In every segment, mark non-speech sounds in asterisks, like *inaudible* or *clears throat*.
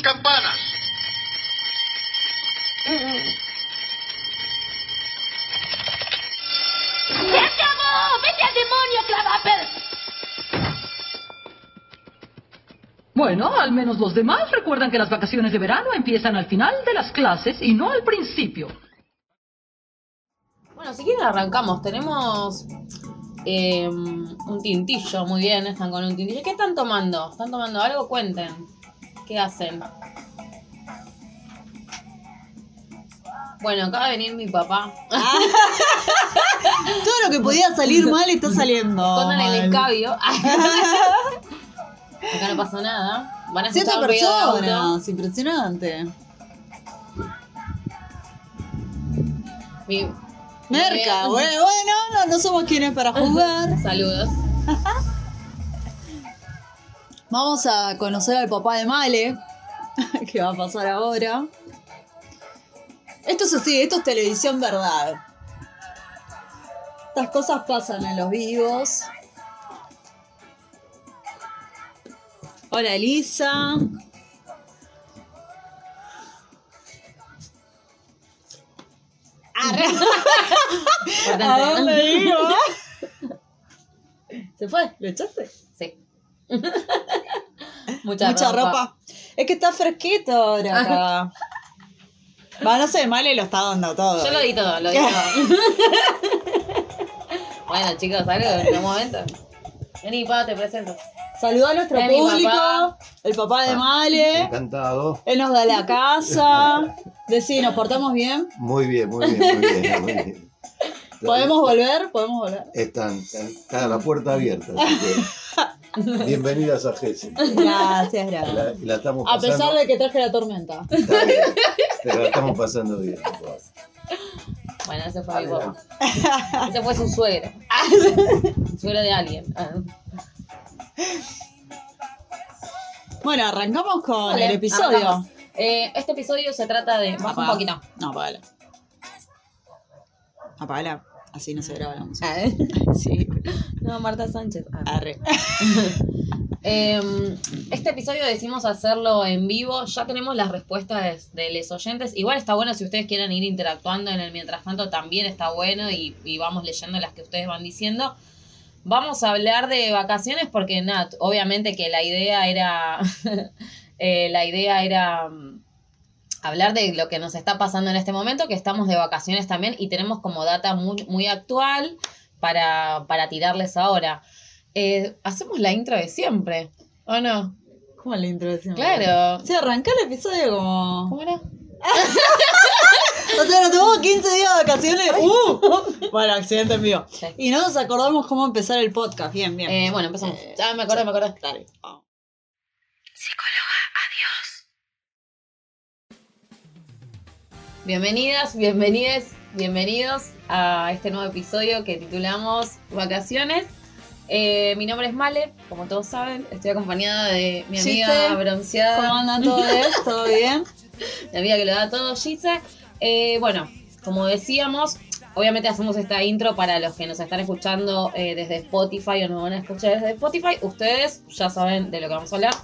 sus campanas. ¡Se acabó! ¡Vete al demonio, Clavaper! Bueno, al menos los demás recuerdan que las vacaciones de verano empiezan al final de las clases y no al principio. Bueno, si quieren arrancamos. Tenemos eh, un tintillo, muy bien, están con un tintillo. ¿Qué están tomando? ¿Están tomando algo? Cuenten. ¿Qué hacen? Bueno, acaba de venir mi papá. *laughs* Todo lo que podía salir mal está saliendo. Con el escabio. *laughs* Acá no pasó nada. Van a Siete personas, impresionante. Mi- Merca, bueno, bueno, no, no somos quienes para *laughs* jugar. Saludos. Vamos a conocer al papá de Male, *laughs* que va a pasar ahora. Esto es así, esto es televisión verdad. Estas cosas pasan en los vivos. Hola Elisa. *laughs* ¿A dónde iba? ¿Se fue? ¿Lo echaste? Sí. Mucha, Mucha ropa. Es que está fresquito ahora acá. *laughs* Va, no sé, Male lo está dando todo. Yo lo di todo, lo di todo. *laughs* bueno, chicos, algo en un momento. Vení, pa, te presento. Saluda a nuestro público, papá. el papá de Male. Encantado. Él nos da la casa. *laughs* Decí, ¿nos portamos bien? Muy bien, muy bien, muy bien. Muy bien. ¿Podemos volver? ¿Podemos volver? Están, están- está la puerta abierta. así que bienvenidas a Gessel. Gracias, gracias. la, estamos A pesar de que traje la tormenta. Está bien, pero la estamos pasando bien. Bueno, ese fue mi papá. Ese fue su suegro. suegro de alguien. Bueno, arrancamos con Vale, el episodio. Eh, este episodio se trata de. Baja un poquito. No, apagala. Apagala. Así no se graba la música. Ah, ¿eh? *laughs* Sí. No, Marta Sánchez. Ah. Arre. Eh, *laughs* este episodio decimos hacerlo en vivo. Ya tenemos las respuestas de, de los oyentes. Igual está bueno si ustedes quieren ir interactuando en el mientras tanto, también está bueno y, y vamos leyendo las que ustedes van diciendo. Vamos a hablar de vacaciones porque, nada, obviamente que la idea era. *laughs* eh, la idea era. Hablar de lo que nos está pasando en este momento, que estamos de vacaciones también y tenemos como data muy, muy actual para, para tirarles ahora. Eh, hacemos la intro de siempre, ¿o no? ¿Cómo la introducción? Claro. Sí, arrancá el episodio como. ¿Cómo era? *laughs* O sea, nos tomamos 15 días de vacaciones. ¡Uh! Bueno, accidente en vivo. Sí. Y no nos acordamos cómo empezar el podcast. Bien, bien. Eh, bueno, empezamos. Eh, ya me acordé, me acordé. Dale. vamos. Bienvenidas, bienvenides, bienvenidos a este nuevo episodio que titulamos Vacaciones. Eh, mi nombre es Male, como todos saben, estoy acompañada de mi amiga Gise, bronceada. ¿Cómo anda todo esto? *laughs* ¿Todo bien? la amiga que lo da todo, Gise. Eh, bueno, como decíamos, obviamente hacemos esta intro para los que nos están escuchando eh, desde Spotify o nos van a escuchar desde Spotify. Ustedes ya saben de lo que vamos a hablar.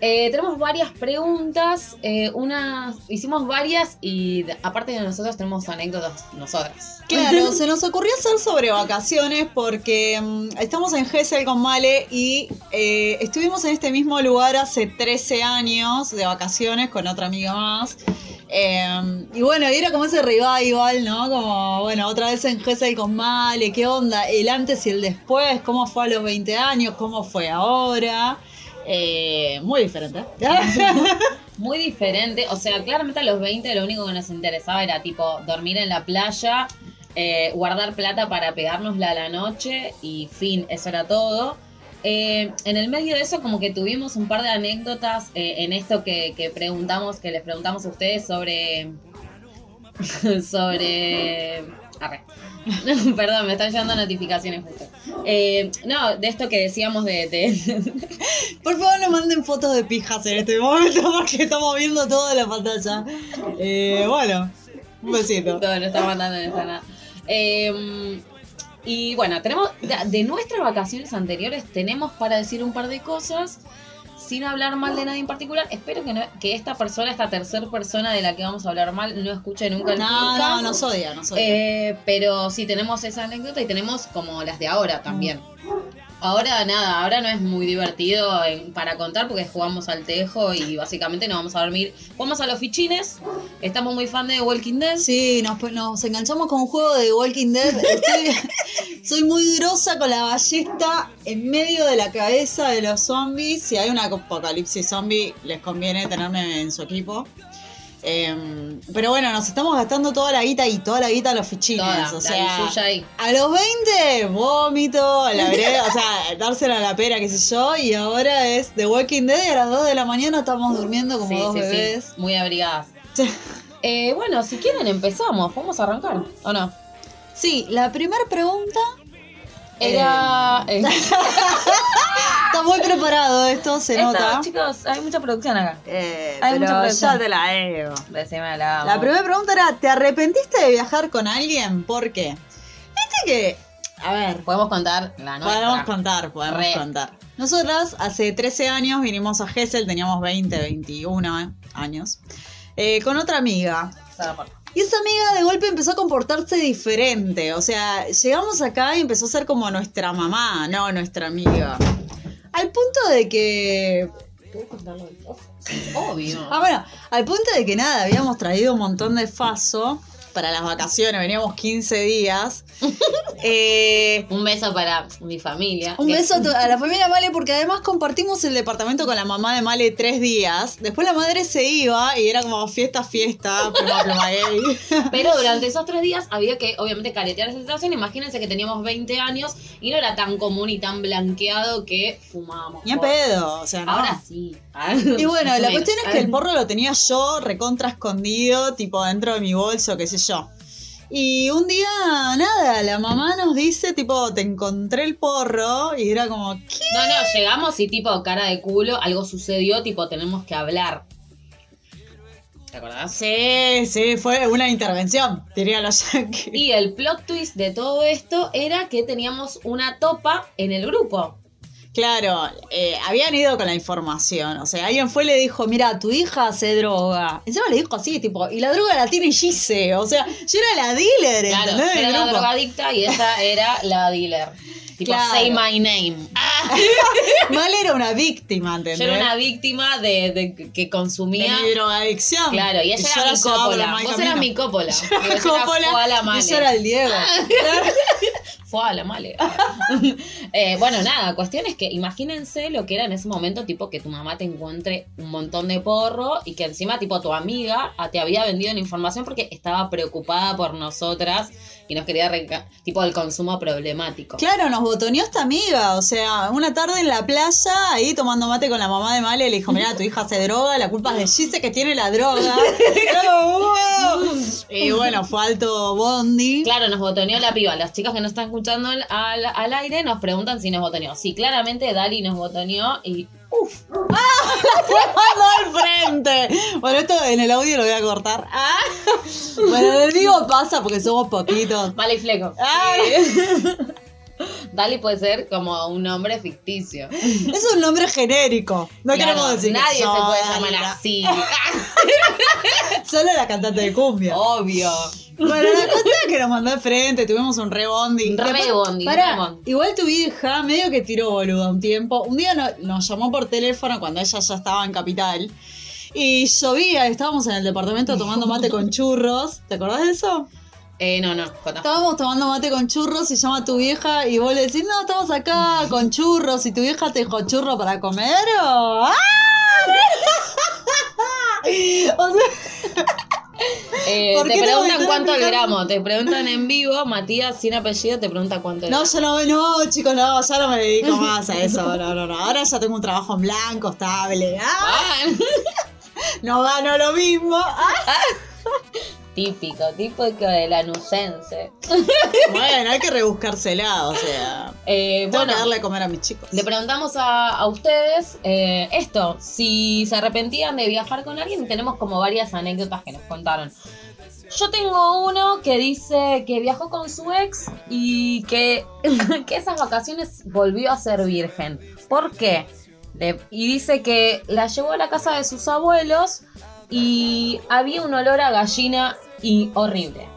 Eh, tenemos varias preguntas, eh, unas, hicimos varias y aparte de nosotros tenemos anécdotas nosotras. Claro, *laughs* se nos ocurrió hacer sobre vacaciones porque mm, estamos en Gessel con Male y eh, estuvimos en este mismo lugar hace 13 años de vacaciones con otra amiga más. Eh, y bueno, era como ese revival, ¿no? Como, bueno, otra vez en Gessel con Male, ¿qué onda? El antes y el después, ¿cómo fue a los 20 años? ¿Cómo fue ahora? Eh, muy diferente. *laughs* Muy diferente, o sea, claramente a los 20 lo único que nos interesaba era tipo dormir en la playa, eh, guardar plata para pegárnosla a la noche y fin, eso era todo. Eh, en el medio de eso como que tuvimos un par de anécdotas eh, en esto que, que preguntamos, que les preguntamos a ustedes sobre... *laughs* sobre... arre. *laughs* Perdón, me están llegando notificaciones justo. Eh, no, de esto que decíamos de- de, *laughs* Por favor, no manden fotos de pijas en este momento *laughs* porque estamos viendo toda la pantalla. Eh, bueno, un besito. Todo lo está mandando en esa nada. Eh, y bueno, tenemos de, de nuestras vacaciones anteriores tenemos para decir un par de cosas. Sin hablar mal de nadie en particular, espero que, no- que esta persona, esta tercera persona de la que vamos a hablar mal, no escuche nunca el No, podcast. no, nos odia, nos odia. Eh, pero sí, tenemos esa anécdota y tenemos como las de ahora también. Ahora nada, ahora no es muy divertido en- para contar porque jugamos al tejo y básicamente nos vamos a dormir. Jugamos a los fichines, estamos muy fan de Walking Dead. Sí, nos, enganchamos con un juego de Walking Dead. *laughs* Soy muy grosa con la ballesta en medio de la cabeza de los zombies. Si hay una apocalipsis zombie, les conviene tenerme en su equipo. Em, pero bueno, nos estamos gastando toda la guita y toda la guita a los fichines. Toda, o sea, a los 20, vómito, la vereda, o sea, *laughs* dársela a la pera, qué sé yo. Y ahora es The Walking Dead y a las 2 de la mañana estamos durmiendo como Sí, dos sí, sí, bebés. muy abrigadas. Eh, bueno, si quieren empezamos, vamos a arrancar, ¿o no? Sí, la primera pregunta Era... eh, *laughs* Está muy preparado esto, se esto, nota. chicos, hay mucha producción acá. Eh, Hay mucha pero producción. ya te la digo. Decime la... La primera pregunta era, ¿te arrepentiste de viajar con alguien? ¿Por qué? Viste que, a ver, Podemos contar la nuestra. podemos contar, podemos Re. contar. Nosotras hace 13 años vinimos a Gessel, teníamos 20, 21 años, eh, con otra amiga. Y esa amiga de golpe empezó a comportarse diferente. O sea, llegamos acá y empezó a ser como nuestra mamá, no nuestra amiga. Al punto de que Obvio. Ah, bueno, al punto de que nada, habíamos traído un montón de faso para las vacaciones, veníamos 15 días. *laughs* Eh, Un beso para mi familia. un beso a, la familia Male porque además compartimos el departamento con la mamá de Male tres días. Después la madre se iba y era como fiesta, fiesta, pluma, pluma gay. *laughs* Pero durante esos tres días había que, obviamente, caretear esa situación. Imagínense que teníamos 20 años y no era tan común y tan blanqueado que fumábamos. Ni a pedo, o sea, no. Ahora sí. Y bueno, la cuestión es que el porro lo tenía yo recontra escondido, tipo dentro de mi bolso, qué sé yo. Y un día, nada, la mamá nos dice, tipo, te encontré el porro, y era como, ¿qué? No, no, llegamos y tipo cara de culo, algo sucedió, tipo tenemos que hablar. ¿Te acordás? Sí, sí, fue una intervención, diría los yankees. Y el plot twist de todo esto era que teníamos una topa en el grupo. Claro, eh, habían ido con la información. O sea, alguien fue y le dijo, mira, tu hija hace droga. Encima le dijo así, tipo, y la droga la tiene Gise. O sea, yo era la dealer, Claro, ¿entendés? yo era la drogadicta y ella era la dealer. Tipo, Claro. say my name. *laughs* Mal era una víctima, Yo ¿entendés? era una víctima de, de que de consumía. mi drogadicción. Claro, y ella yo era mi cópola. Vos eras mi cópola. *laughs* Yo era yo Coppola, yo era el Diego. *laughs* Fue a la male. *laughs* Eh, bueno, nada, cuestión es que imagínense lo que era en ese momento, tipo que tu mamá te encuentre un montón de porro y que encima, tipo, tu amiga te había vendido la información porque estaba preocupada por nosotras y nos quería, tipo, el consumo problemático. Claro, nos botoneó esta amiga, o sea, una tarde en la playa, ahí tomando mate con la mamá de Male, le dijo, mira, tu hija hace droga, la culpa es de Gise que tiene la droga. *laughs* y bueno, fue alto Bondi. Claro, nos botoneó la piba. Las chicas que no están escuchando al- al aire nos preguntan si nos botoneó. Sí, claramente Dali nos botoneó y. *laughs* ¡Uf! al frente. Bueno, esto en el audio lo voy a cortar. Ah. Bueno, en el vivo pasa porque somos poquitos. Vale y fleco. Ah. Dali puede ser como un nombre ficticio. Es un nombre genérico. No Claro, queremos decir que Nadie se puede llamar así. *laughs* Solo la cantante de cumbia. Obvio. Bueno, la cuestión es que nos mandó al frente, tuvimos un re bondi. Un re Después- bondi, pará, re bondi. igual tu vieja medio que tiró boluda un tiempo. Un día no- nos llamó por teléfono cuando ella ya estaba en Capital. Y llovía, estábamos en el departamento tomando mate con churros. ¿Te acordás de eso? Eh, no, no. Estábamos tomando mate con churros y llama tu vieja y vos le decís, no, estamos acá con churros y tu vieja te dijo churro para comer o... ¡Ah! *laughs* o sea, *laughs* Eh, ¿Por te preguntan estar cuánto el gramo. Te preguntan en vivo. Matías, sin apellido, te pregunta cuánto el no, gramo. yo no, no, chicos, no, ya no me dedico *laughs* más a eso, no, no, no. Ahora ya tengo un trabajo en blanco, estable. ¡Ah! Ah, No gano lo mismo. ¡Ah! Típico, típico de la nucense. Bueno, hay que rebuscársela, o sea. *laughs* Eh, Tengo bueno, que darle a comer a mis chicos. le preguntamos a, a ustedes eh, esto, si se arrepentían de viajar con alguien, tenemos como varias anécdotas que nos contaron. Yo tengo uno que dice que viajó con su ex y que, *laughs* que esas vacaciones volvió a ser virgen. ¿Por qué? Y dice que la llevó a la casa de sus abuelos y había un olor a gallina y horrible.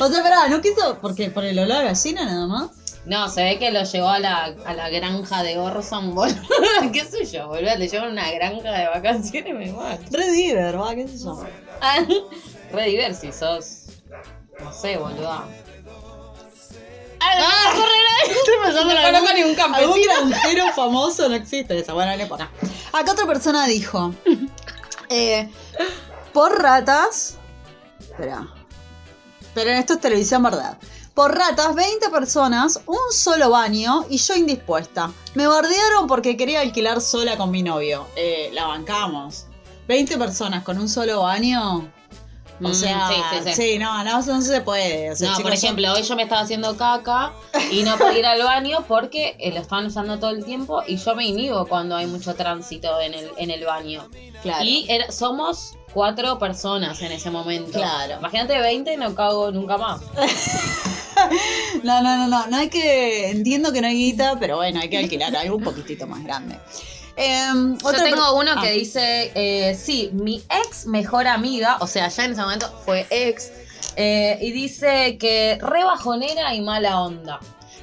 O sea, pará, no quiso. Porque por el olor a gallina nada más. No, se ve que lo llevó a la, a la granja de Orson, *laughs* boludo. ¿Qué sé yo, boludo? Te llevan a una granja de vacaciones, me mato. Re diver, va, qué sé yo. Ah, *laughs* Re diversi sos. No sé, boludo. Ah, *laughs* Estoy pensando en No algún, conozco ni un algún campesino. granjero famoso, no existe esa. Bueno, no importa. Acá otra persona dijo: eh, Por ratas. Espera. Pero en esto es televisión, ¿verdad? Por ratas, 20 personas, un solo baño y yo indispuesta. Me bardearon porque quería alquilar sola con mi novio. Eh, la bancamos. 20 personas con un solo baño. O Mm, sea, sí, sí, sí, sí. no, no, no se puede. O sea, No, por ejemplo, hoy yo me estaba haciendo caca y no podía ir al baño porque eh, lo estaban usando todo el tiempo y yo me inhibo cuando hay mucho tránsito en el, en el baño. Claro. Y somos cuatro personas en ese momento. Claro. Imagínate 20 no cago nunca más. *laughs* No, no, no, no, no hay que. Entiendo que no hay guita, pero bueno, hay que alquilar algo un poquitito más grande. Em, Yo tengo uno Ah, que dice, eh, sí, mi ex mejor amiga, o sea, ya en ese momento fue ex, eh, y dice que re bajonera y mala onda.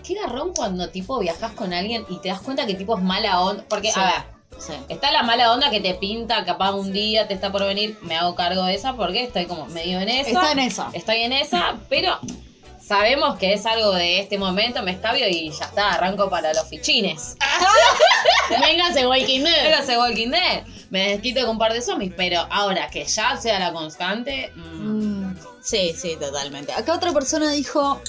Qué garrón cuando tipo viajas con alguien y te das cuenta que tipo es mala onda. Porque, Sí. a ver, Sí. está la mala onda que te pinta, capaz un día te está por venir, me hago cargo de esa porque estoy como medio en esa. Está en esa. Estoy en esa, pero sabemos que es algo de este momento, me escabio y ya está, arranco para los fichines. *laughs* Véngase, Walking Dead. Véngase Walking Dead. Me desquito con un par de zombies, pero ahora que ya sea la constante. mm, Mm, Sí, sí, totalmente. Acá otra persona dijo.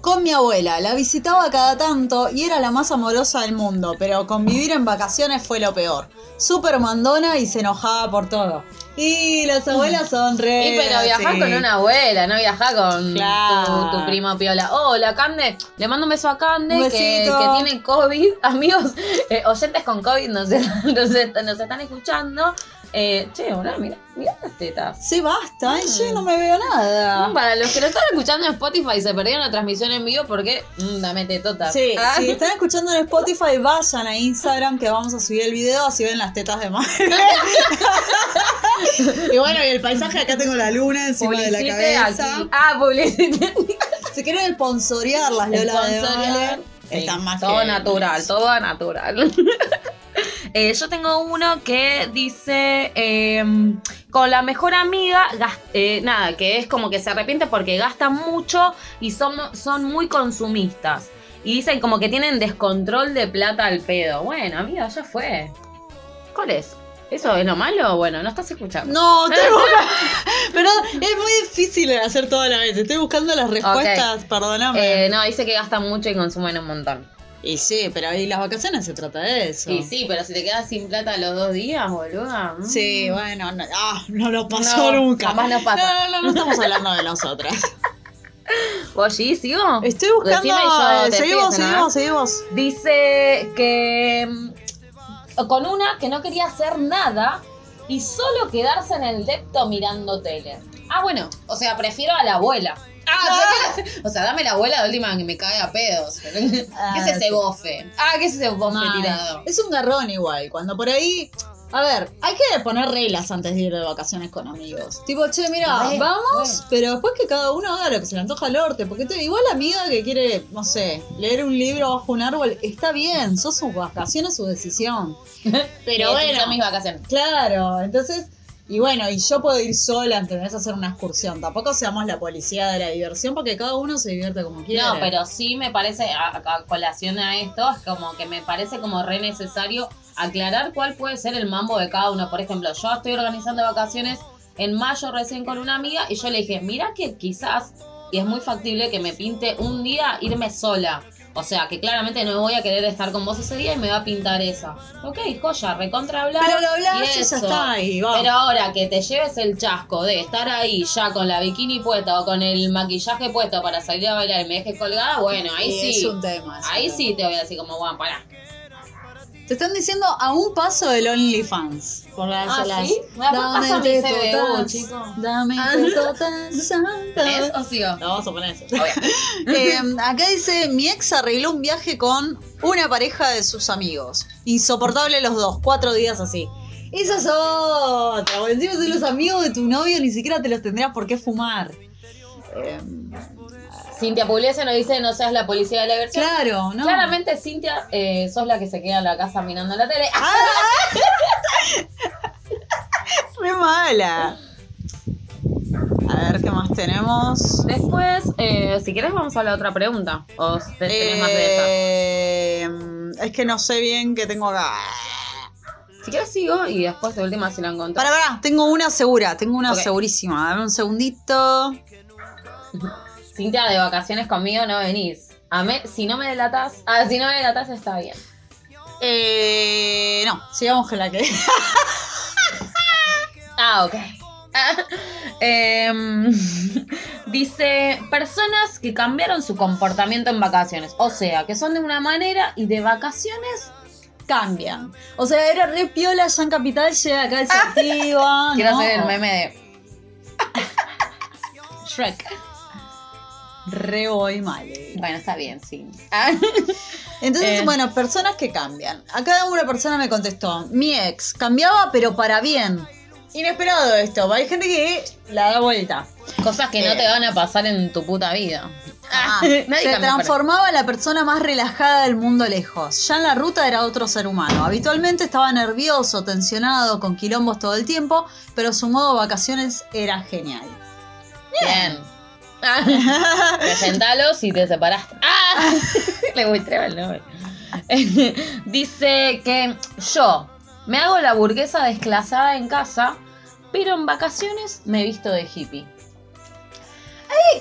Con mi abuela, la visitaba cada tanto y era la más amorosa del mundo, pero convivir en vacaciones fue lo peor. Súper mandona y se enojaba por todo. Y las abuelas son re. Y pero viajás sí. con una abuela, no viajás con Claro. tu, tu primo piola. Hola, Cande. Le mando un beso a Cande que, que tiene COVID. *laughs* Amigos, eh, oyentes con COVID nos, *laughs* nos, nos están escuchando. Eh, che, hola, mira, mira las tetas. Sí, basta, ay, yo no me veo nada. Para los que lo están escuchando en Spotify y se perdieron la transmisión en vivo porque mm, dame tetotas. Sí, Ah. si están escuchando en Spotify, vayan a Instagram que vamos a subir el video, así ven las tetas de madre. *laughs* y bueno, y el paisaje, acá tengo la luna encima de la cabeza. aquí. Ah, publicite. Si quieren sponsorear las Lola de. Vale, Sí, están más Todo que- natural, todo natural. *laughs* Eh, yo tengo uno que dice eh, con la mejor amiga, eh, nada, que es como que se arrepiente porque gastan mucho y son, son muy consumistas. Y dicen como que tienen descontrol de plata al pedo. Bueno, amiga, ya fue. ¿Cuál es? ¿Eso es lo malo? Bueno, no estás escuchando. No, estoy buscando- *laughs* Pero es muy difícil hacer todo a la vez. Estoy buscando las respuestas, perdóname. Eh, no, dice que gastan mucho y consumen un montón. Y sí, pero ahí las vacaciones se trata de eso. Y sí, pero si te quedas sin plata los dos días, boluda. mm. Sí, bueno, no, ah, no nos pasó No, nunca. jamás nos pasa. No, no, no estamos hablando de nosotras. *laughs* ¿Vos sí, sigo? Estoy buscando. Yo seguimos, ¿no? seguimos, seguimos. Dice que mm, con una que no quería hacer nada y solo quedarse en el depto mirando tele. Ah, bueno, o sea, prefiero a la abuela. Ah, o sea, que- o sea, dame la abuela de última que me cae a pedos. ¿Qué Ah, es ese bofe? Ah, ¿qué es ese bofe tirado? Es un garrón igual, cuando por ahí... A ver, hay que poner reglas antes de ir de vacaciones con amigos. Tipo, che, mira, vamos, pero después que cada uno haga lo que se le antoja al norte. Porque te, igual la amiga que quiere, no sé, leer un libro bajo un árbol, está bien, son sus vacaciones, su decisión. *laughs* Pero Eh, bueno, Son mis vacaciones. Claro, entonces, y bueno, y yo puedo ir sola, ¿entendés? A hacer una excursión. Tampoco seamos la policía de la diversión porque cada uno se divierte como quiere. No, pero sí me parece, a, a colación a esto, es como que me parece como re necesario aclarar cuál puede ser el mambo de cada uno. Por ejemplo, yo estoy organizando vacaciones en mayo recién con una amiga y yo le dije, mira que quizás, y es muy factible que me pinte un día irme sola. O sea, que claramente no voy a querer estar con vos ese día y me va a pintar esa. Ok, joya, recontra hablar. Pero lo hablás y y ya eso. está ahí, va. Pero ahora que te lleves el chasco de estar ahí ya con la bikini puesta o con el maquillaje puesto para salir a bailar y me dejes colgada, bueno, ahí Y sí. Es un tema. Ahí sí te voy a decir como, bueno, pará. Te están diciendo a un paso del OnlyFans. Por las, Ah, las- ¿sí? Dame tetas, CBU, chico. Dame Ah. tetas, ¿Es o sigo? No, vamos a poner eso. *laughs* Eh, acá dice, mi ex arregló un viaje con una pareja de sus amigos. Insoportable los dos, cuatro días así. Esa es otra. Por encima de los amigos de tu novio ni siquiera te los tendrías por qué fumar. Eh, Cintia Pugliese nos dice no seas la policía de la versión. claro, ¿no? Claramente, Cintia, eh, sos la que se queda en la casa mirando la tele. Ah. Re mala. A ver qué más tenemos. Después, eh, si quieres, vamos a la otra pregunta. O te- tenés más de esas. Eh, es que no sé bien qué tengo acá. Si quieres, sigo y después de última, si la encontré. Para, para, tengo una segura, tengo una Ok. segurísima. Dame un segundito. *laughs* Cintia, de vacaciones conmigo no venís. A me- si no me delatas, ah, si no me delatas está bien. Eh, no, sigamos con la que. *laughs* Ah, ok. *laughs* Em, *laughs* dice, personas que cambiaron su comportamiento en vacaciones. O sea, que son de una manera y de vacaciones cambian. O sea, era re piola ya en Capital, llega acá y se activa. Quiero ¿no? hacer el meme de Shrek. Re voy mal. eh. Bueno, está bien, sí. *laughs* Entonces, Eh. bueno, personas que cambian. Acá una persona me contestó, mi ex cambiaba pero para bien. Inesperado esto, hay gente que la da vuelta. Cosas que no te van a pasar en tu puta vida. Ah, *laughs* Nadie se transformaba en la persona más relajada del mundo lejos. Ya en la ruta era otro ser humano. Habitualmente estaba nervioso, tensionado, con quilombos todo el tiempo, pero su modo vacaciones era genial. Bien. Ah, *laughs* Presentalos y te separaste. ¡Ah! *laughs* Le gustaba el nombre. *laughs* Dice que yo me hago la burguesa desclasada en casa, pero en vacaciones me visto de hippie.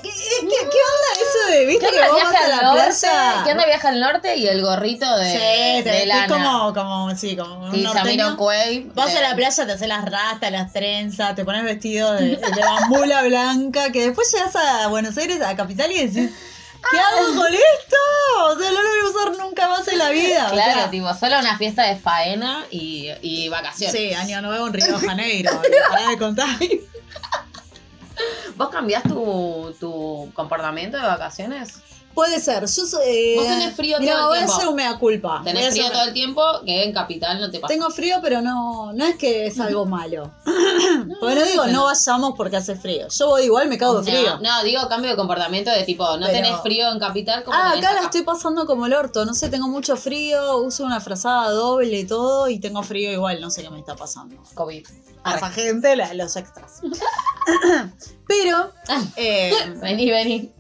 ¿Qué, qué- qué onda eso de, viste ¿Qué que vos vas a la norte? playa? ¿Qué onda viaje al norte y el gorrito de, Sí, de te, lana? es como, como, sí, como un norteño. Vas a de- la playa, te haces las rastas, las trenzas, te pones vestido de, de bambula *laughs* blanca, que después llegas a Buenos Aires, a Capital y decís, ¿qué hago con esto? O sea, no lo voy a usar nunca más en la vida. o Claro, sea, tipo, solo una fiesta de faena y, y vacaciones. Sí, año nuevo en Río de *laughs* Janeiro. Pará de contar. *laughs* ¿Vos cambiás tu, tu comportamiento de vacaciones? Puede ser. Yo eh, Vos tenés frío mirá, todo el voy tiempo. a hacer un mea culpa. Voy a Tenés hacer frío todo el tiempo, que en Capital no te pasa. Tengo frío, pero no, no es que es algo malo. *laughs* Porque no digo no vayamos porque hace frío. Yo voy igual, me cago de frío. No, no, digo cambio de comportamiento de tipo, no Pero- tenés frío en Capital como Ah, tenés acá la estoy pasando como el orto. No sé, tengo mucho frío, uso una frazada doble y todo, y tengo frío igual, no sé qué me está pasando. COVID. A esa gente, la- los extras. *laughs* Pero, eh, Vení, vení.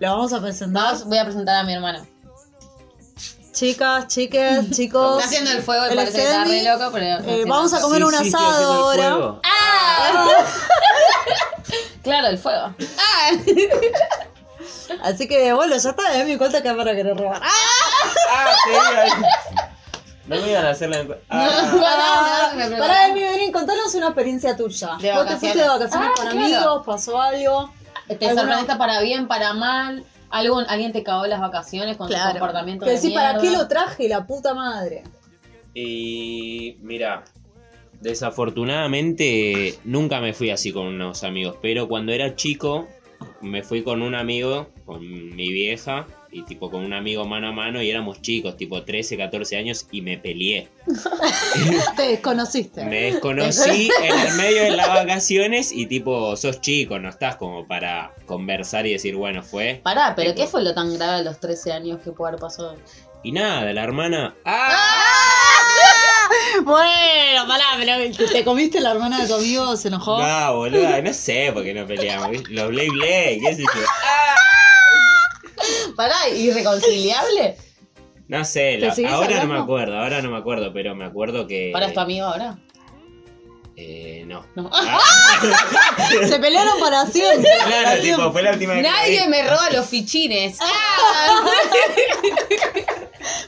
Lo vamos a presentar. Vamos, voy a presentar a mi hermano. Chicas, chiques, chicos. Está haciendo el fuego y el parece que está re loco, pero. no eh, vamos a comer un Sí, sí, estoy asado ahora. fuego. *laughs* Claro, el fuego. Ah. Así que, bueno, ya está, me di cuenta que para querer robar. Ah, sí, ahí. No me iban a hacer la. Ah, Pará, me preparé. Pará, Emi, vení, contanos una experiencia tuya. De Vos te fuiste de vacaciones Ah, con claro. amigos, pasó algo. ¿Te ¿Alguna- sorprendiste para bien, para mal? ¿Algún, ¿Alguien te cagó las vacaciones con tu comportamiento Que de decís, ¿para qué lo traje, la puta madre? Y mira, desafortunadamente nunca me fui así con unos amigos, pero cuando era chico me fui con un amigo, con mi vieja, y tipo con un amigo mano a mano, y éramos chicos, tipo 13, 14 años, y me peleé. *laughs* Te desconociste. Me desconocí en el medio de las vacaciones y tipo, sos chico, no estás como para conversar y decir, bueno, fue. Pará, pero Tipo- ¿qué fue lo tan grave a los 13 años que pudo haber pasado? Y nada, la hermana... ¡Ah! Bueno, pará, pero ¿te comiste la hermana de tu amigo? ¿Se enojó? No, boluda, no sé por qué no peleamos. Los Blade Blade, qué sé yo. *laughs* Pará, ¿irreconciliable? No sé, ¿Te la- seguís ahora no me hablando? acuerdo, ahora no me acuerdo, pero me acuerdo que. ¿Para es tu amigo ahora? Eh, no. No. Ah, *laughs* Se pelearon para siempre. claro, tipo, fue la última vez que Nadie vi. me roba los fichines. *laughs*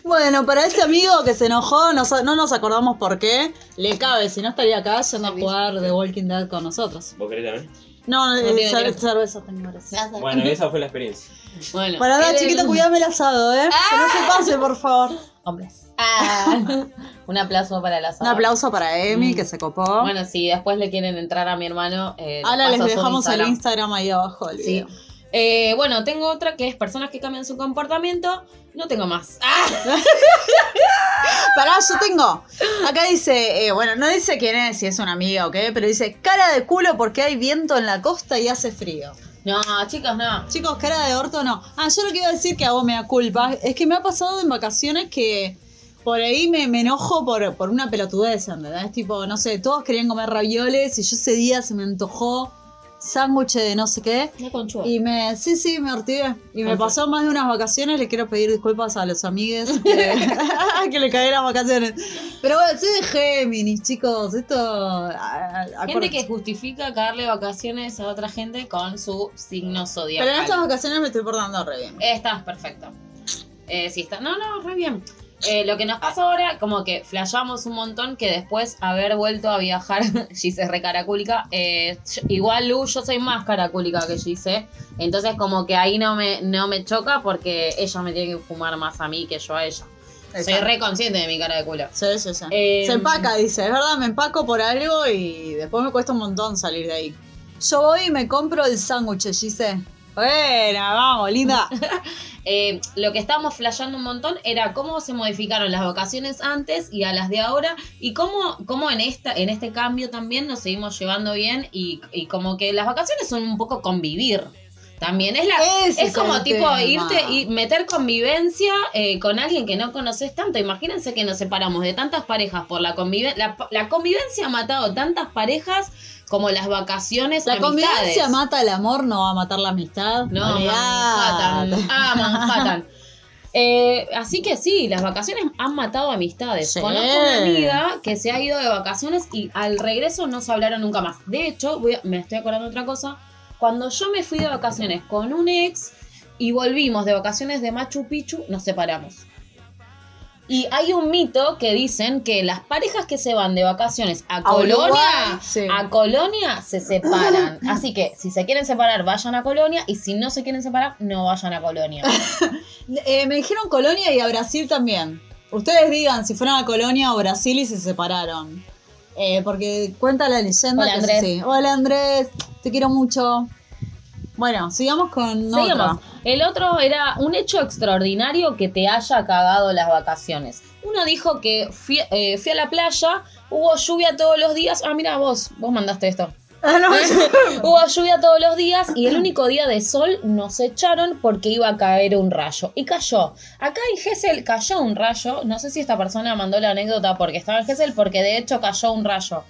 Bueno, para ese amigo que se enojó, nos- no nos acordamos por qué. Le cabe, si no estaría acá yendo a jugar The Walking Dead con nosotros. ¿Vos querés también? No, eh, tiene cer- que- cerveza tengo gracias. Bueno, esa fue la experiencia. Bueno. Para nada, el- chiquito, cuidame el asado, ¿eh? Que no se pase, por favor. Hombres. Ah. *laughs* Un aplauso para el asado. Un aplauso para Emi, Mm. que se copó. Bueno, si después le quieren entrar a mi hermano, eh, Ahora les paso su dejamos el Instagram. Instagram ahí abajo del Sí. video. Eh, bueno, tengo otra que es personas que cambian su comportamiento. No tengo más. *laughs* ¡Ah! Pará, yo tengo. Acá dice, eh, bueno, no dice quién es, si es una amiga o qué, pero dice cara de culo porque hay viento en la costa y hace frío. No, chicos, no. Chicos, cara de orto no. Ah, yo lo que iba a decir que hago me da culpa es que me ha pasado en vacaciones que por ahí me, me enojo por, por una pelotudez, ¿entendés? Tipo, no sé, todos querían comer ravioles y yo ese día se me antojó sándwich de no sé qué. Conchudo. Y me, sí, sí, me hortigué. Y me pasó más de unas vacaciones. Le quiero pedir disculpas a los amigues que, *laughs* *laughs* que le caí las vacaciones. Pero bueno, soy de Géminis, chicos. Esto. a- a- Gente que justifica darle vacaciones a otra gente con su signo zodiacal. Pero en estas vacaciones me estoy portando re bien. Estás perfecto. Eh, sí, está. No, no, re bien. Eh, lo que nos pasa ahora, como que flasheamos un montón que después haber vuelto a viajar, *laughs* Gise es re caracúlica. eh, igual Lu, yo soy más caracúlica que Gise. Entonces, como que ahí no me, no me choca porque ella me tiene que fumar más a mí que yo a ella. Soy Exacto. re consciente de mi cara de culo. Sí, sí, sí. Eh, Se empaca, dice. Es verdad, me empaco por algo y después me cuesta un montón salir de ahí. Yo voy y me compro el sándwich, Gise. Buena, vamos, linda. *laughs* Eh, lo que estábamos flasheando un montón era cómo se modificaron las vacaciones antes y a las de ahora y cómo, cómo en, esta, en este cambio también nos seguimos llevando bien y, y como que las vacaciones son un poco convivir. También es la Ese es como tipo tema. irte y meter convivencia eh, con alguien que no conoces tanto. Imagínense que nos separamos de tantas parejas por la convivencia. La, la convivencia ha matado tantas parejas como las vacaciones. La amistades. convivencia mata el amor, no va a matar la amistad. No, Olvidate. Manhattan. Ah, Manhattan. Eh, así que sí, las vacaciones han matado amistades. Sí. Conozco una amiga que se ha ido de vacaciones y al regreso no se hablaron nunca más. De hecho, voy a- me estoy acordando de otra cosa. Cuando yo me fui de vacaciones con un ex y volvimos de vacaciones de Machu Picchu, nos separamos. Y hay un mito que dicen que las parejas que se van de vacaciones a, A Colonia, Uruguay, sí. a Colonia se separan. *laughs* Así que si se quieren separar, vayan a Colonia. Y si no se quieren separar, no vayan a Colonia. *laughs* Eh, me dijeron Colonia y a Brasil también. Ustedes digan si fueron a Colonia o Brasil y se separaron. Eh, porque cuenta la leyenda Hola, que Andrés. sí. Hola Andrés, te quiero mucho. Bueno, sigamos con otra. El otro era un hecho extraordinario que te haya cagado las vacaciones. Uno dijo que fui, eh, fui a la playa, hubo lluvia todos los días. Ah, mira vos, vos mandaste esto. *laughs* Ah, no, *laughs* Hubo lluvia todos los días y el único día de sol nos echaron porque iba a caer un rayo. Y cayó. Acá en Gessel cayó un rayo. No sé si esta persona mandó la anécdota porque estaba en Gessel, porque de hecho cayó un rayo.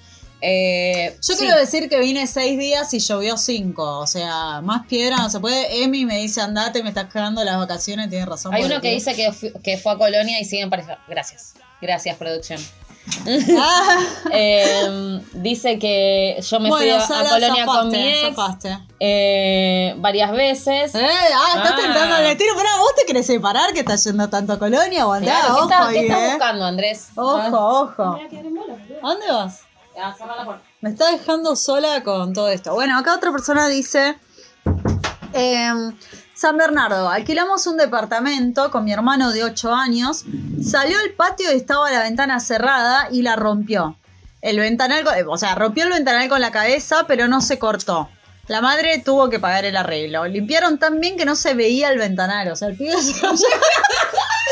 Eh, Yo sí. quiero decir que vine seis días y llovió cinco. O sea, más piedra no se puede. Emi me dice andate, me estás cagando las vacaciones, tiene razón. Hay uno que dice que, que fue a Colonia y sigue en pareja. Gracias. Gracias, producción. *laughs* Ah, Eh, dice que yo me fui bueno, a, a Sara, Colonia con mi ex eh, varias veces. Eh, ah, estás Ah. tentando el tiro. Pero vos te querés separar que estás yendo tanto a Colonia o andá, Claro, ¿qué ojo qué estás eh. buscando, Andrés? Ojo, Ah. ojo. Me voy a quedar en bola, boludo. ¿A dónde vas? Ah, cerrá la puerta. Me está dejando sola con todo esto. Bueno, acá otra persona dice: em, San Bernardo, alquilamos un departamento con mi hermano de 8 años. Salió al patio y estaba la ventana cerrada y la rompió. El ventanal, o sea, rompió el ventanal con la cabeza, pero no se cortó. La madre tuvo que pagar el arreglo. Limpiaron tan bien que no se veía el ventanal. O sea, el pibe se lo llevó,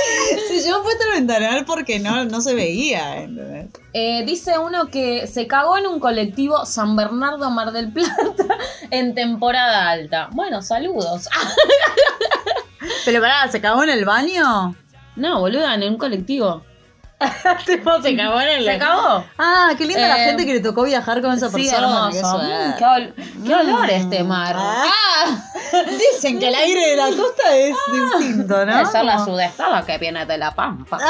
*laughs* se llevó puesto el ventanal porque no, no se veía. ¿entendés? Eh, dice uno que se cagó en un colectivo San Bernardo Mar del Plata *laughs* en temporada alta. Bueno, saludos. *laughs* Pero pará, ¿se cagó en el baño? no, boluda, en un colectivo. *laughs* tipo, se cagó en el ¿Se cagó? Ah, qué linda la Eh, gente que le tocó viajar con esa Sí, persona. hermoso. Mm, qué, ol- qué olor este mar. Ah, *laughs* dicen que el aire de la costa es distinto, ¿no? Debe ser la sudestada que viene de la pampa. *laughs*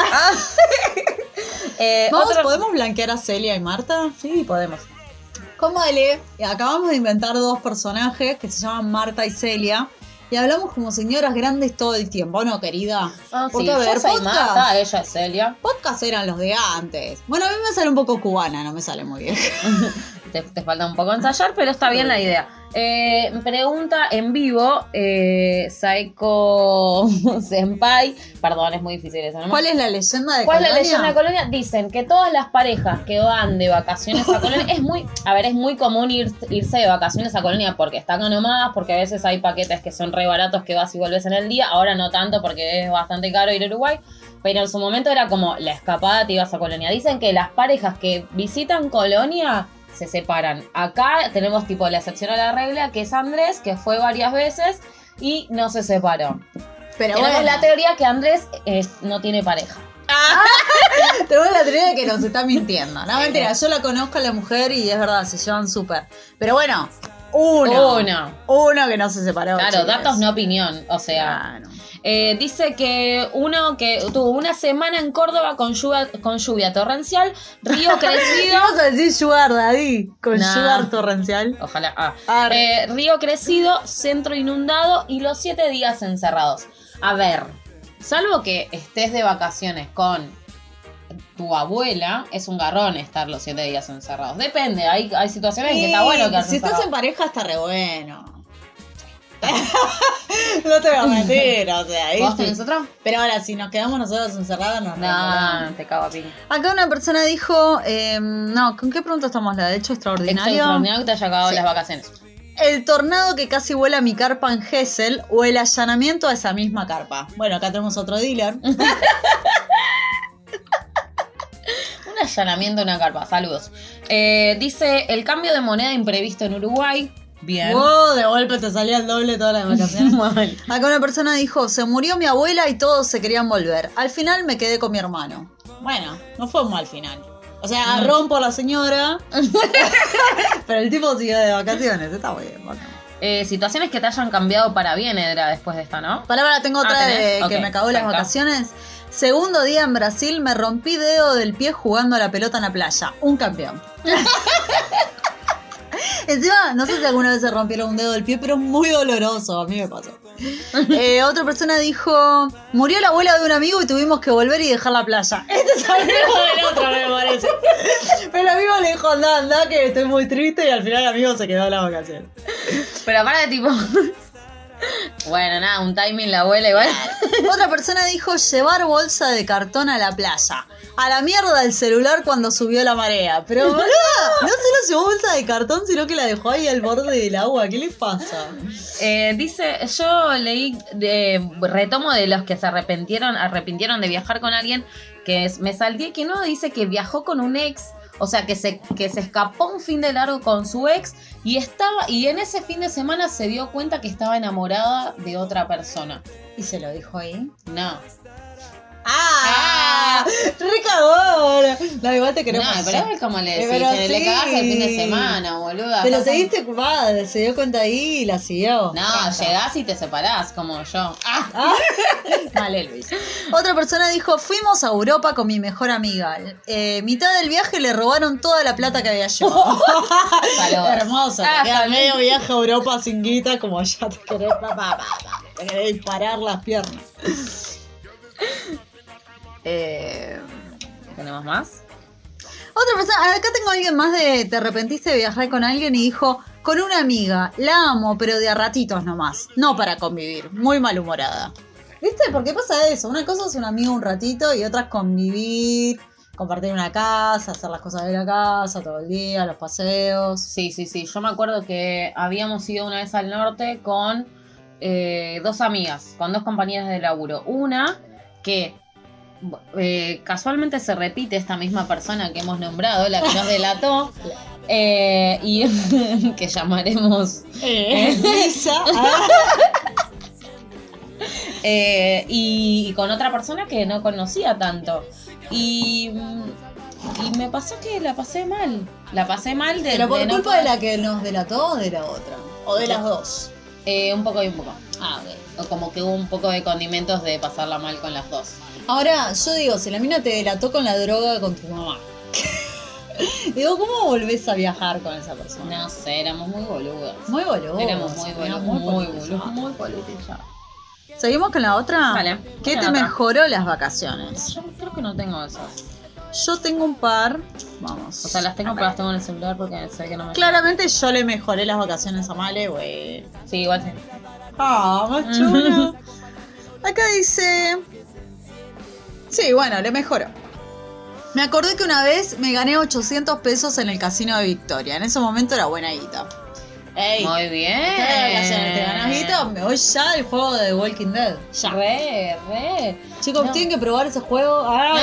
Eh, Vamos, otro- ¿Podemos blanquear a Celia y Marta? Sí, podemos. ¿Cómo Ale? Acabamos de inventar dos personajes que se llaman Marta y Celia. Y hablamos como señoras grandes todo el tiempo, ¿no, querida? Ah, Porque, sí, a ver, yo soy podcast. Marta, ella es Celia. Podcast eran los de antes. Bueno, a mí me sale un poco cubana, no me sale muy bien. *laughs* Te, te falta un poco ensayar, pero está bien la idea. Eh, pregunta en vivo, eh, Saiko *laughs* Senpai. Perdón, es muy difícil eso, ¿no? ¿Cuál es la leyenda de ¿Cuál es la Colonia? leyenda de Colonia? Dicen que todas las parejas que van de vacaciones a Colonia, es muy, a ver, es muy común ir- irse de vacaciones a Colonia porque está acá nomás, porque a veces hay paquetes que son re baratos que vas y vuelves en el día, ahora no tanto porque es bastante caro ir a Uruguay, pero en su momento era como la escapada, te ibas a Colonia. Dicen que las parejas que visitan Colonia se separan. Acá tenemos tipo la excepción a la regla, que es Andrés, que fue varias veces y no se separó. Pero Tenemos bueno, la teoría que Andrés eh, no tiene pareja. *laughs* tenemos la teoría de que nos está mintiendo. No, mentira, yo la conozco a la mujer y es verdad, se llevan súper. Pero bueno, uno. Uno. Uno que no se separó. Claro, chicas. datos no opinión. O sea, Claro. eh, dice que uno que tuvo una semana en Córdoba con lluvia, con lluvia torrencial, río *laughs* crecido. Vamos a decir Sugar Daddy con. Sugar torrencial. Ojalá. ah. Eh, río crecido, centro inundado y los siete días encerrados. A ver, salvo que estés de vacaciones con tu abuela, es un garrón estar los siete días encerrados. Depende, hay, hay situaciones en que está bueno que Si estás en pareja está re bueno. *laughs* no te voy a mentir, o sea, ¿Vos tenés otro? Pero ahora, si nos quedamos nosotros encerrados, nos revolvemos. No, te cago a piña. Acá una persona dijo, eh, no, ¿con qué pregunta estamos? ¿La de hecho extraordinario? extraordinario que te haya acabado Sí. las vacaciones. El tornado que casi vuela mi carpa en Gessel o el allanamiento a esa misma carpa. Bueno, acá tenemos otro dealer. *laughs* Allanamiento de una carpa. Saludos. Eh, dice: el cambio de moneda imprevisto en Uruguay. Bien. Wow, de golpe te salía el doble todas las *laughs* vacaciones. Mal. Acá una persona dijo, se murió mi abuela y todos se querían volver. Al final me quedé con mi hermano. Bueno, no fue un mal final. O sea, agarrón por la señora. *laughs* pero el tipo siguió de vacaciones. Está muy bien. bacán. Eh, situaciones que te hayan cambiado para bien, Edra, después de esta, ¿no? Para ahora tengo otra Ah, ¿tenés? de que me acabó las vacaciones. Segundo día en Brasil, me rompí dedo del pie jugando a la pelota en la playa. Un campeón. *laughs* Encima, no sé si alguna vez se rompieron un dedo del pie, pero es muy doloroso. A mí me pasó. Eh, otra persona dijo: Murió la abuela de un amigo y tuvimos que volver y dejar la playa. *laughs* Este es el amigo del otro, me parece. Pero el amigo le dijo: Anda, anda, que estoy muy triste. Y al final el amigo se quedó en las vacaciones. Pero aparte, tipo. Bueno, nada, un timing la abuela igual. *laughs* Otra persona dijo llevar bolsa de cartón a la playa. A la mierda el celular cuando subió la marea. Pero *laughs* no solo llevó bolsa de cartón, sino que la dejó ahí al borde del agua. ¿Qué le pasa? Eh, dice, yo leí, de, retomo de los que se arrepintieron, arrepintieron de viajar con alguien, que es, me salté que no, dice que viajó con un ex, o sea, que se, que se escapó un fin de largo con su ex y estaba, y en ese fin de semana se dio cuenta que estaba enamorada de otra persona. ¿Y se lo dijo ahí? No. ¡Ah! ¡Re cagón! No, igual te No, queremos. pero es como le Eh, decís, pero le sí. cagás el fin de semana, boluda. Pero en- diste va, se dio cuenta ahí y la siguió. No, llegás y te separás, como yo. Ah, Ah, Vale, Luis. Otra persona dijo, fuimos a Europa con mi mejor amiga. Eh, mitad del viaje le robaron toda la plata que había llevado. Hermoso. Ah, salud. medio viaje a Europa sin guita, como ya te querés, pa, pa, pa, pa, te querés disparar las piernas. Eh, ¿Tenemos más? otra persona, acá tengo a alguien más de te arrepentiste de viajar con alguien y dijo, con una amiga, la amo, pero de a ratitos nomás, no para convivir, muy malhumorada. ¿Viste? ¿Por qué pasa eso? Una cosa es un amigo un ratito y otra es convivir, compartir una casa, hacer las cosas de la casa todo el día, los paseos. Sí, sí, sí. Yo me acuerdo que habíamos ido una vez al norte con eh, dos amigas, con dos compañeras de laburo. Una que eh, casualmente se repite esta misma persona que hemos nombrado, la que nos delató, eh, y *laughs* que llamaremos. Eh, Lisa. *laughs* eh, y, y con otra persona que no conocía tanto. Y, y me pasó que la pasé mal. La pasé mal de, Pero por de no culpa de poder- la que nos delató o de la otra. O de las dos. Eh, un poco y un poco. Ah, ok. O como que hubo un poco de condimentos de pasarla mal con las dos. Ahora, yo digo, si la mina te delató con la droga con tu mamá. *laughs* digo, ¿cómo volvés a viajar con esa persona? No sé, éramos muy boludas. Muy boludo. Éramos muy boludas. Muy, boludo. boludas. Muy boludas. ¿Seguimos con la otra? ¿Qué te otra. mejoró las vacaciones? Yo creo que no tengo esas. Yo tengo un par. Vamos. O sea, las tengo, pero las tengo en el celular porque sé que no me. Claramente yo le mejoré las vacaciones a Male, güey. Sí, igual sí. Ah, más. *laughs* Acá dice. Sí, bueno, le mejoró. Me acordé que una vez me gané 800 pesos en el casino de Victoria. En ese momento era buena guita. Ey, Muy bien. ¿Te ganas guita? Me voy ya al juego de The Walking Dead. Ya. Re, re. Chicos, No. tienen que probar ese juego. Ah,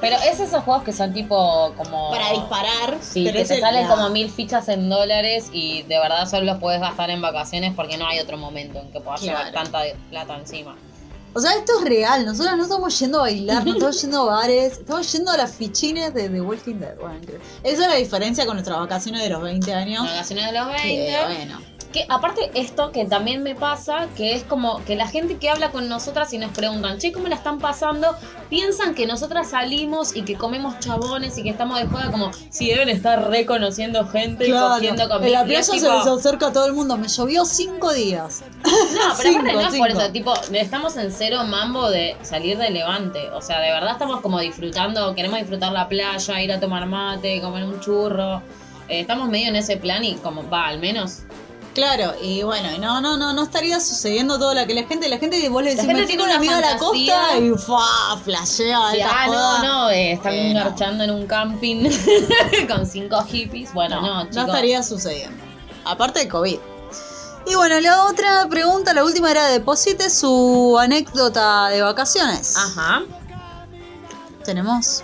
Pero es esos juegos que son tipo como. Para disparar. Sí, pero que te el- salen como mil fichas en dólares y de verdad solo los puedes gastar en vacaciones porque no hay otro momento en que puedas llevar Claro. tanta plata encima. O sea, esto es real. Nosotros no estamos yendo a bailar, no estamos yendo a bares, estamos yendo a las fichines de The Walking Dead. Bueno. Esa es la diferencia con nuestras vacaciones de los 20 años. Vacaciones de los 20. Que, bueno. Que aparte esto que también me pasa, que es como que la gente que habla con nosotras y nos preguntan, che, ¿cómo la están pasando? Piensan que nosotras salimos y que comemos chabones y que estamos de joda como si deben estar reconociendo gente y cogiendo conmigo. en la playa se les acerca a todo el mundo. Me llovió cinco días. No, pero aparte Cinco, no es *laughs* por eso, tipo, estamos en cero mambo de salir de Levante. O sea, de verdad estamos como disfrutando, queremos disfrutar la playa, ir a tomar mate, comer un churro. Eh, estamos medio en ese plan y como, va, al menos. Claro, y bueno, y no, no, no, no estaría sucediendo todo lo que la gente, la gente vos le decís, gente me tiene con una una amiga a la costa y fa, flashea Sí, alta ah, joda. no, no, eh, están Eh, no. marchando en un camping *laughs* con cinco hippies. Bueno, no, no, chicos. estaría sucediendo. Aparte de COVID. Y bueno, la otra pregunta, la última era deposite su anécdota de vacaciones. Ajá. Tenemos.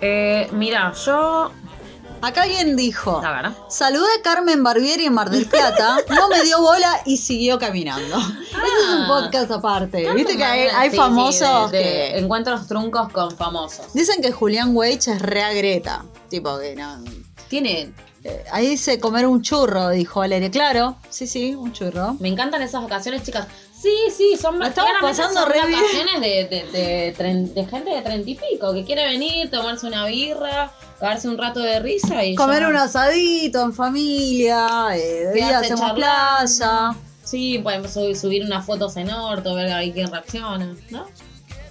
Eh, mira, yo. Acá alguien dijo. A ver. Saludé a Carmen Barbieri en Mar del Plata, *laughs* no me dio bola y siguió caminando. Ese es un podcast aparte. Viste que hay, hay Sí, sí, famosos de- de que Encuentros truncos con famosos. dicen que Julián Weich es re agreta. Tipo que no. Tiene. eh, Ahí dice comer un churro, dijo Valeria. Claro, sí, sí, un churro. Me encantan esas vacaciones, chicas. Sí, sí, son estamos pasando son re vacaciones de, de, de, tren- de gente de treinta y pico que quiere venir, tomarse una birra, cagarse un rato de risa y Comer ya. un asadito en familia, eh, de día hacemos charlando. playa. Sí, su- subir unas fotos en orto, ver ahí quién reacciona, ¿no?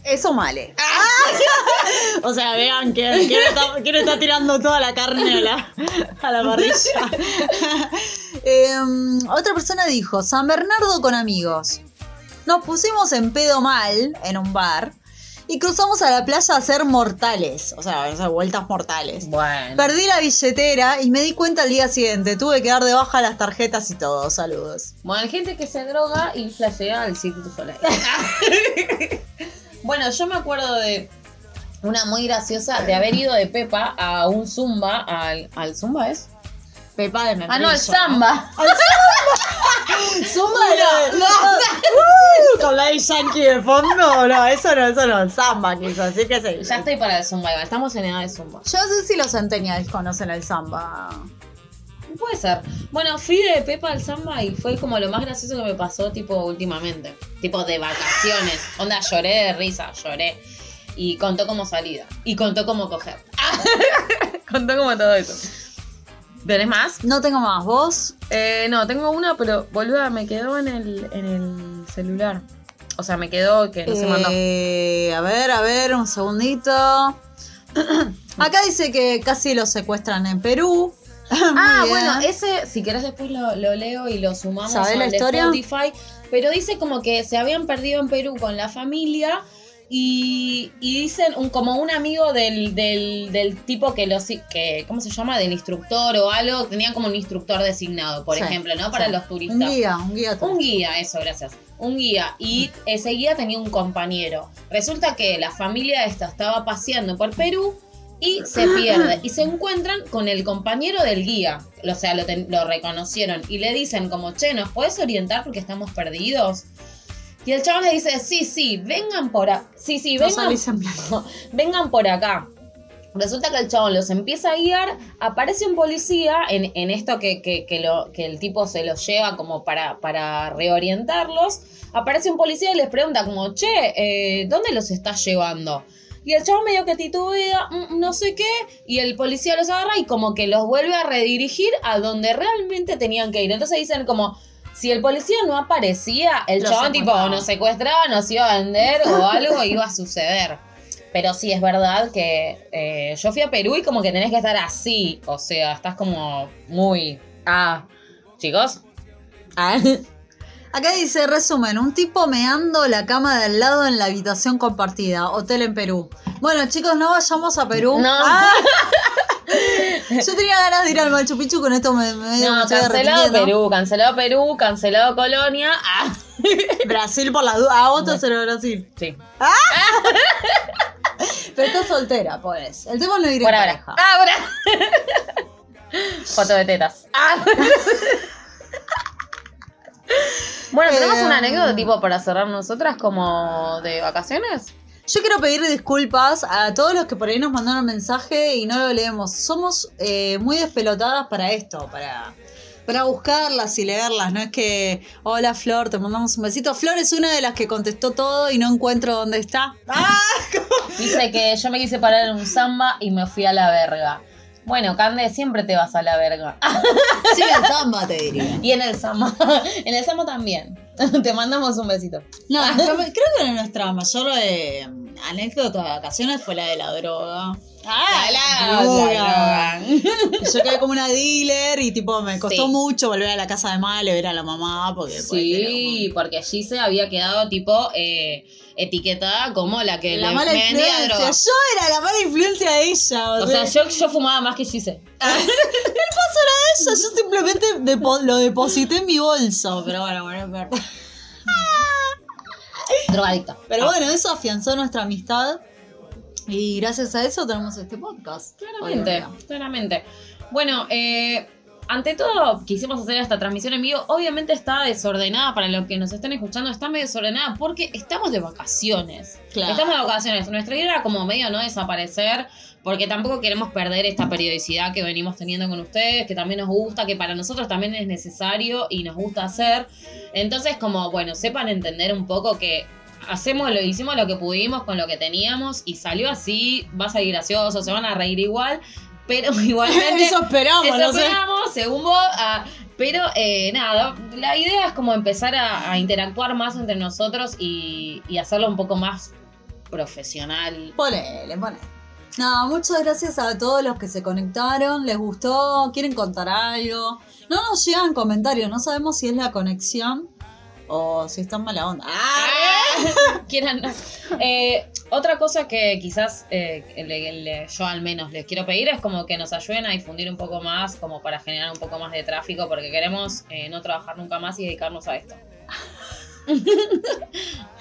Eso male. *laughs* o sea, vean quién, quién está, quién está tirando toda la carne a la, a la parrilla. *laughs* Em, otra persona dijo, San Bernardo con amigos. Nos pusimos en pedo mal en un bar y cruzamos a la playa a hacer mortales, o sea, o sea, vueltas mortales. Bueno. Perdí la billetera y me di cuenta al día siguiente. Tuve que dar de baja las tarjetas y todo. Saludos. Bueno, hay gente que se droga y flashea al Cirque du Soleil. *laughs* bueno, yo me acuerdo de una muy graciosa de haber ido de Pepa a un zumba, al, al zumba es? Pepa de Ah, no, el samba. *laughs* Zumba no, *laughs* Uh, con la Yankee de fondo, no, eso no, eso no, el samba quiso, así que sí. Ya estoy para el zumba, igual, estamos en edad de zumba. Yo no sé si los centennials conocen el samba. Puede ser. Bueno, fui de Pepa al samba y fue como lo más gracioso que me pasó, tipo, últimamente. Tipo, de vacaciones. Onda, lloré de risa, lloré. Y contó como salida. Y contó como coger. *laughs* contó como todo eso. ¿Tenés más? No tengo más, ¿vos? Eh, no, tengo una, pero boluda, me quedó en el, en el celular. O sea, me quedó que no se mandó. Eh, a ver, a ver, un segundito. *clears throat* Acá dice que casi lo secuestran en Perú. *clears throat* Ah, bueno, ese, si querés después lo, lo leo y lo sumamos ¿Sabés la al de historia? Spotify. Pero dice como que se habían perdido en Perú con la familia y, y dicen un, como un amigo del, del, del tipo que los que, ¿cómo se llama? Del instructor o algo, tenían como un instructor designado, por Sí, ejemplo, ¿no? Para sí. los turistas. Un guía, un guía. Un guía, eso, gracias. Un guía. Y ese guía tenía un compañero. Resulta que la familia esta estaba paseando por Perú y se pierde. Y se encuentran con el compañero del guía. O sea, lo, ten- lo reconocieron. Y le dicen como, che, ¿nos puedes orientar porque estamos perdidos? Y el chabón le dice, sí, sí, vengan por acá. Sí, sí, vengan, *laughs* vengan por acá. Resulta que el chabón los empieza a guiar, aparece un policía en, en esto que, que- que lo, que el tipo se los lleva como para, para reorientarlos. Aparece un policía y les pregunta como, che, eh, ¿dónde los estás llevando? Y el chabón medio que titubea, "Mm, no sé qué, y el policía los agarra y como que los vuelve a redirigir a donde realmente tenían que ir. Entonces dicen como, si el policía no aparecía, el chabón tipo nos secuestraba, nos iba a vender o *laughs* algo iba a suceder. Pero sí, es verdad que eh, yo fui a Perú y como que tenés que estar así. O sea, estás como muy. Ah, chicos. Ah. Acá dice, resumen, un tipo meando la cama de al lado en la habitación compartida, hotel en Perú. Bueno, chicos, no vayamos a Perú. No. Ah. *laughs* Yo tenía ganas de ir al Machu Picchu, con esto me, me, me No, estoy cancelado. Perú, cancelado Perú, cancelado Colonia. Ah, *laughs* Brasil por la duda. Ah, vos te haces Brasil. sí. *laughs* Pero estás soltera, pues. El tema no ir en Por ahora. pareja. Ahora. *laughs* Foto de tetas. Ah. Bueno, tenemos Eh, una anécdota tipo para cerrar nosotras como de vacaciones. Yo quiero pedir disculpas a todos los que por ahí nos mandaron mensaje y no lo leemos. Somos eh, muy despelotadas para esto, para, para buscarlas y leerlas. No es que, hola Flor, te mandamos un besito. Flor es una de las que contestó todo y no encuentro dónde está. ¡Ah! *laughs* Dice que yo me quise parar en un samba y me fui a la verga. Bueno, Cande, siempre te vas a la verga. Sí, el samba te diría. Y en el samba. *laughs* En el samba también. *laughs* Te mandamos un besito. No, *laughs* creo que nuestra mayor eh, anécdota de vacaciones fue la de la droga. Ah, la, droga. Yo quedé como una dealer y tipo me costó Sí. mucho volver a la casa de Male, ver a la mamá, porque Sí, porque Gise había quedado tipo eh, etiquetada como la que era la le mala influencia. droga. Yo era la mala influencia de ella. O sea, yo, yo fumaba más que Gise. *laughs* ella, yo simplemente depo- lo deposité en mi bolso. Pero bueno, bueno, es verdad. *laughs* Drogadicta. Pero bueno, eso afianzó nuestra amistad. Y gracias a eso tenemos este podcast. Claramente, claramente. Bueno, eh, ante todo, quisimos hacer esta transmisión en vivo. Obviamente está desordenada para los que nos están escuchando, está medio desordenada porque estamos de vacaciones. Claro. Estamos de vacaciones. Nuestra idea era como medio no desaparecer, porque tampoco queremos perder esta periodicidad que venimos teniendo con ustedes, que también nos gusta, que para nosotros también es necesario y nos gusta hacer. Entonces, como, bueno, sepan entender un poco que hacemos lo hicimos lo que pudimos con lo que teníamos y salió así, va a salir gracioso, se van a reír igual, pero *laughs* igualmente Eso esperamos, eso no sé. esperamos, según vos, ah, pero eh, nada, la idea es como empezar a, a interactuar más entre nosotros y, y hacerlo un poco más profesional. Ponele, ponele. No, muchas gracias a todos los que se conectaron, les gustó, quieren contar algo. No nos llegan comentarios, no sabemos si es la conexión o si están mala onda. Ah, *laughs* quieran. Eh, otra cosa que quizás eh, le- le- yo al menos les quiero pedir es como que nos ayuden a difundir un poco más, como para generar un poco más de tráfico, porque queremos eh, no trabajar nunca más y dedicarnos a esto. *laughs*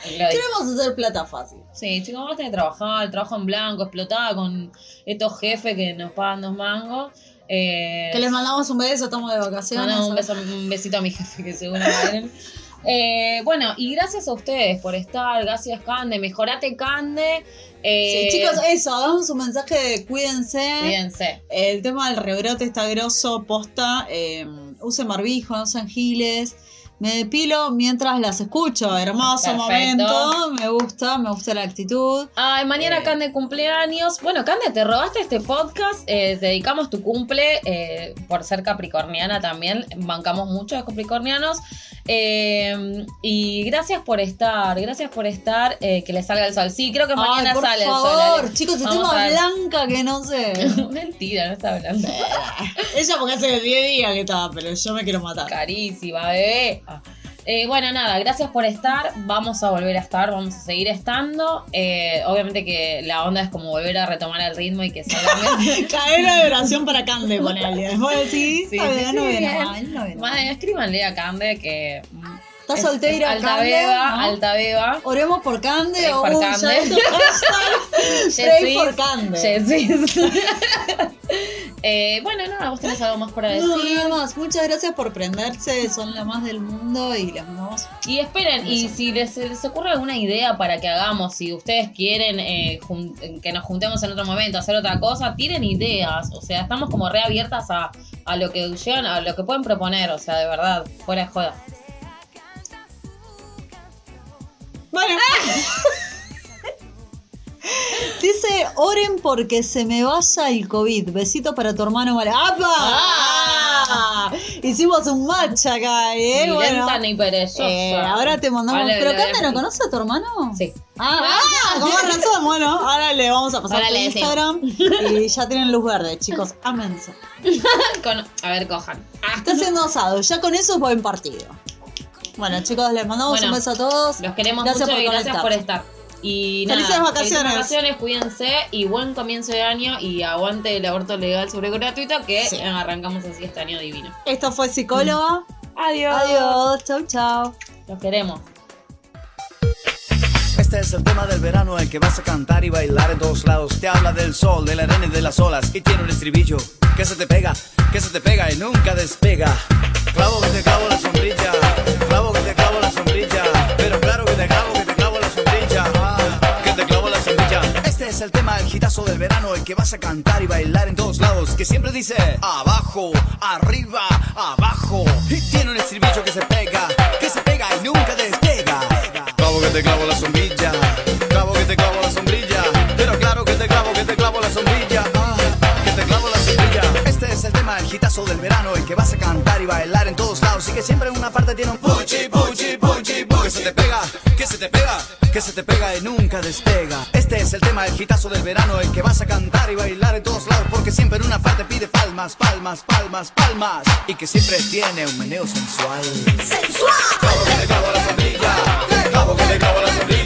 Queremos hacer plata fácil. Sí, chicos, vamos a tener que trabajar, trabajo en blanco, explotada con estos jefes que nos pagan dos mangos. Eh, Que les mandamos un beso, estamos de vacaciones. Mandamos un, beso, un besito a mi jefe que seguro. *laughs* Eh, bueno, y gracias a ustedes por estar, gracias Cande, mejorate Cande. Eh, Sí, chicos, eso, hagamos un mensaje de cuídense. cuídense. El tema del rebrote está grosso, posta. eh, usen barbijo, no usen giles. Me depilo mientras las escucho. Hermoso Perfecto. momento. Me gusta, me gusta la actitud. Ay, mañana Eh. Cande cumpleaños. Bueno, Cande, te robaste este podcast. eh, te dedicamos tu cumple eh, por ser capricorniana también. Bancamos mucho a capricornianos. Eh, y gracias por estar, gracias por estar. eh, que le salga el sol. Sí, creo que mañana Ay, por sale el sol. favor, Ale. chicos, estoy más blanca que no sé. *laughs* Mentira, no está hablando. Ella porque hace 10 días que estaba, pero yo me quiero matar. Carísima, bebé. Ah. Eh, bueno, nada, gracias por estar. Vamos a volver a estar, vamos a seguir estando. Eh, obviamente que la onda es como volver a retomar el ritmo y que salga *laughs* bien. Cadena de oración para Cande, ponele. Después sí, Sí, está sí, sí, no bien. Madre, escríbanle a Cande que. mm, Está es- soltera, es alta Cande, beba, ¿no? alta beba. Oremos por Cande o un Cande. *laughs* Pray for Cande. *laughs* Eh, bueno, nada, vos tenés algo más para decir. No, nada más. Muchas gracias por prenderse. Son la más del mundo y les mandamos. Y esperen, y si les, les ocurre alguna idea para que hagamos, si ustedes quieren eh, que nos juntemos en otro momento, hacer otra cosa, tiren ideas. O sea, estamos como reabiertas a, a lo que llegan, a lo que pueden proponer, o sea, de verdad, fuera de joda. Bueno. Dice, oren porque se me vaya el COVID. Besito para tu hermano María. ¡Apa! Ah. Hicimos un match acá, ¿eh? Bueno. ni perezosa. Eh, ahora te mandamos. Vale, ¿Pero Cande no conoce a tu hermano? Sí. Ah, ah, con *laughs* más razón. bueno, ahora le vamos a pasar decimos. Instagram *laughs* y ya tienen luz verde, chicos. Amense. *laughs* Con- a ver, cojan. Ah, Está haciendo asado, ya con eso es buen partido. Bueno, chicos, les mandamos Bueno, un beso a todos. Los queremos Gracias mucho por y gracias por estar. Y Felices nada, vacaciones. Felices vacaciones, cuídense y buen comienzo de año y aguante el aborto legal sobre gratuito que Sí. arrancamos así este año divino. Esto fue psicóloga. Adiós. Adiós, chau, chau. Los queremos. Este es el tema del verano, el que vas a cantar y bailar en todos lados. Te habla del sol, de la arena y de las olas. Y tiene un estribillo que se te pega, que se te pega y nunca despega. Clavo que te clavo la sombrilla, clavo que te clavo la sombrilla. El tema, el gitazo del verano, el que vas a cantar y bailar en todos lados. Que siempre dice abajo, arriba, abajo. Y tiene un estribillo que se pega, que se pega y nunca despega. Clavo que te clavo la sombrilla, clavo que te clavo la sombrilla, pero claro que te clavo, que te clavo la sombrilla, Este es el tema, el hitazo del verano, el que vas a cantar y bailar en todos lados y que siempre en una parte tiene un puchi, puchi, puchi, puchi, que se te pega, que se te pega, que se te pega y nunca despega. Este es el tema, el hitazo del verano, el que vas a cantar y bailar en todos lados porque siempre en una parte pide palmas, palmas, palmas, palmas y que siempre tiene un meneo sensual. Sensual. Clavo que te clavo la sombrilla, clavo que te clavo la sombrilla,